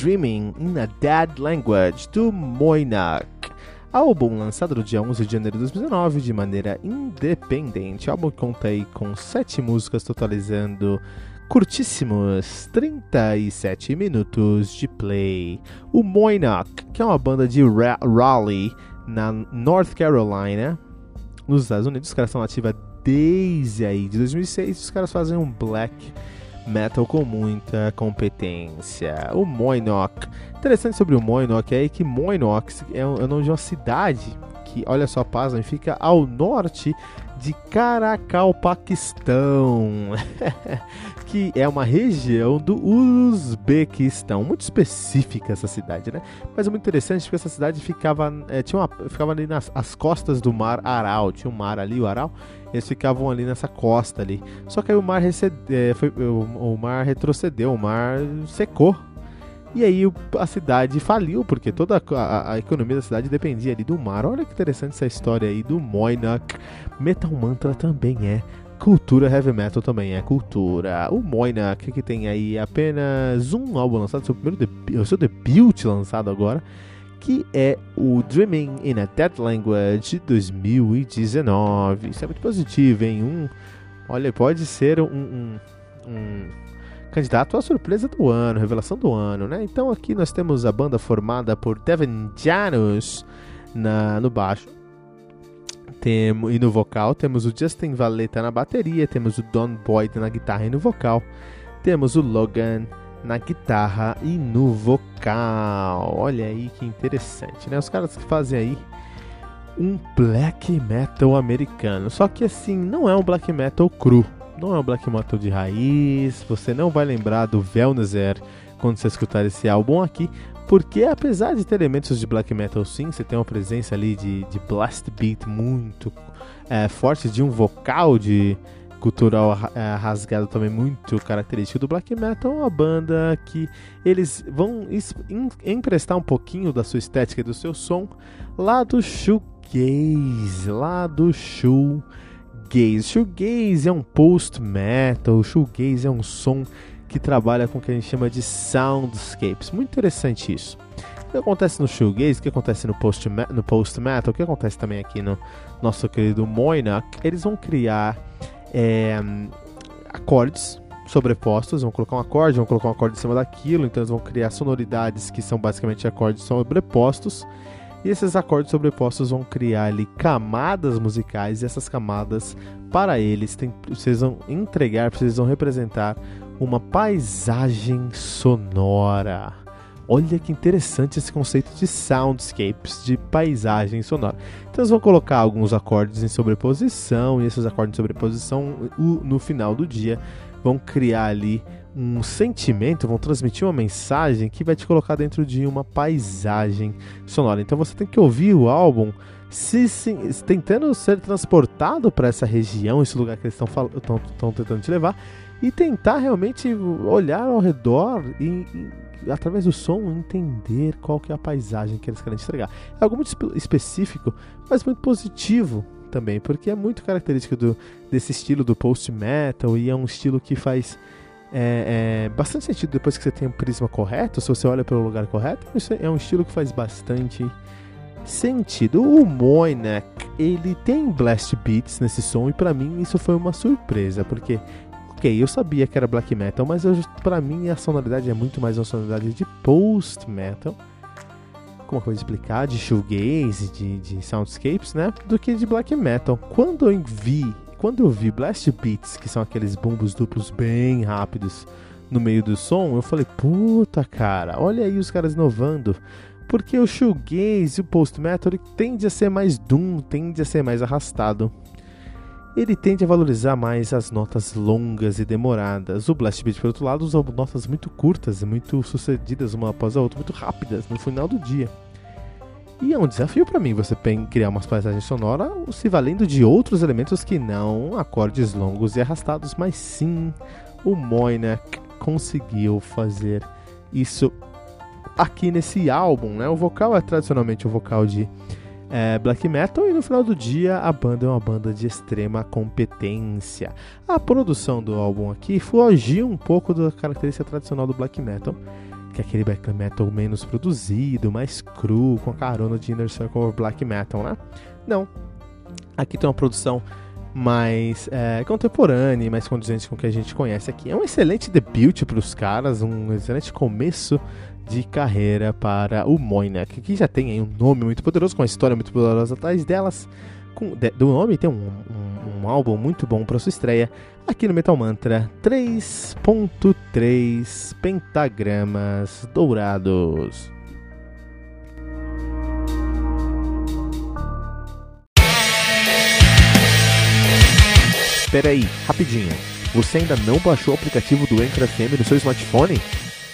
Dreaming in a Dead Language, do Moinak. Álbum lançado no dia 11 de janeiro de 2019 de maneira independente. O álbum conta aí com 7 músicas, totalizando curtíssimos 37 minutos de play. O Moinak, que é uma banda de Raleigh, na North Carolina, nos Estados Unidos. Os caras são ativos desde aí, de 2006. Os caras fazem um black metal com muita competência. O Moinok. Interessante sobre o Moinok é que Moinok é o nome de uma cidade que, olha só, pasmem, fica ao norte de Caracal, Paquistão, que é uma região do Uzbequistão, muito específica essa cidade, né? Mas é muito interessante porque essa cidade ficava, é, tinha uma, ficava ali nas as costas do mar Aral, tinha um mar ali, o Aral, eles ficavam ali nessa costa ali. Só que aí o mar, recede, é, foi, o, o mar retrocedeu, o mar secou e aí a cidade faliu, porque toda a, a, economia da cidade dependia ali do mar. Olha que interessante essa história aí do Moinak. Metal Mantra também é cultura, heavy metal também é cultura. O Moinak, que tem aí apenas um álbum lançado, seu primeiro o seu debut lançado agora, que é o Dreaming in a Dead Language 2019. Isso é muito positivo, hein? Um, olha, pode ser um, um, um candidato à surpresa do ano, revelação do ano, né? Então aqui nós temos a banda formada por Devin Janus na, no baixo. Temo, e no vocal temos o Justin Valeta na bateria, temos o Don Boyd na guitarra e no vocal, temos o Logan na guitarra e no vocal. Olha aí que interessante, né? Os caras que fazem aí um black metal americano. Só que assim, não é um black metal cru não é um black metal de raiz, você não vai lembrar do Velnazer quando você escutar esse álbum aqui, porque apesar de ter elementos de black metal sim, você tem uma presença ali de, de blast beat muito é, forte, de um vocal de cultural é, rasgado também muito característico do black metal, uma banda que eles vão emprestar um pouquinho da sua estética e do seu som lá do shoegaze, lá do shoe shoegaze. Shoegaze é um post-metal, shoegaze é um som que trabalha com o que a gente chama de soundscapes. Muito interessante isso. O que acontece no shoegaze, o que acontece no post-metal, no post -metal, o que acontece também aqui no nosso querido Moina, eles vão criar é, acordes sobrepostos, vão colocar um acorde, vão colocar um acorde em cima daquilo, então eles vão criar sonoridades que são basicamente acordes sobrepostos e esses acordes sobrepostos vão criar ali camadas musicais, e essas camadas, para eles, tem, precisam entregar, precisam representar uma paisagem sonora. Olha que interessante esse conceito de soundscapes, de paisagem sonora. Então eles vão colocar alguns acordes em sobreposição, e esses acordes em sobreposição, no final do dia, vão criar ali um sentimento, vão transmitir uma mensagem que vai te colocar dentro de uma paisagem sonora. Então você tem que ouvir o álbum se, se tentando ser transportado para essa região, esse lugar que eles estão tentando te levar, e tentar realmente olhar ao redor e, e, através do som entender qual que é a paisagem que eles querem entregar. É algo muito específico, mas muito positivo também, porque é muito característico do, desse estilo do post metal e é um estilo que faz é, é, bastante sentido depois que você tem o prisma correto, se você olha pelo lugar correto, isso é um estilo que faz bastante sentido. O Moinek, ele tem blast beats nesse som e para mim isso foi uma surpresa, porque ok, eu sabia que era black metal, mas para mim a sonoridade é muito mais uma sonoridade de post metal. Como eu vou explicar, de shoegaze, de, de soundscapes, né? Do que de black metal. Quando eu vi quando eu vi blast beats, que são aqueles bumbos duplos bem rápidos no meio do som, eu falei, puta cara, olha aí os caras inovando. Porque o shoegaze e o post metal tende a ser mais doom, tende a ser mais arrastado. Ele tende a valorizar mais as notas longas e demoradas. O blast beat, por outro lado, usa notas muito curtas, muito sucedidas uma após a outra, muito rápidas no final do dia. E é um desafio para mim você criar umas paisagens sonoras se valendo de outros elementos que não acordes longos e arrastados, mas sim o Moinak conseguiu fazer isso aqui nesse álbum, né? O vocal é tradicionalmente o vocal de é, black metal e no final do dia a banda é uma banda de extrema competência. A produção do álbum aqui fugiu um pouco da característica tradicional do black metal que é aquele black metal menos produzido, mais cru, com a carona de Inner Circle Black Metal, né? Não. Aqui tem uma produção mais é, contemporânea, mais condizente com o que a gente conhece aqui. É um excelente debut para os caras, um excelente começo de carreira para o Moinek, que já tem um nome muito poderoso, com uma história muito poderosa atrás delas. Com, de, do nome tem um, um, um álbum muito bom para sua estreia aqui no Metal Mantra 3.3 pentagramas dourados. Espera aí, rapidinho. Você ainda não baixou o aplicativo do Anchor FM no seu smartphone?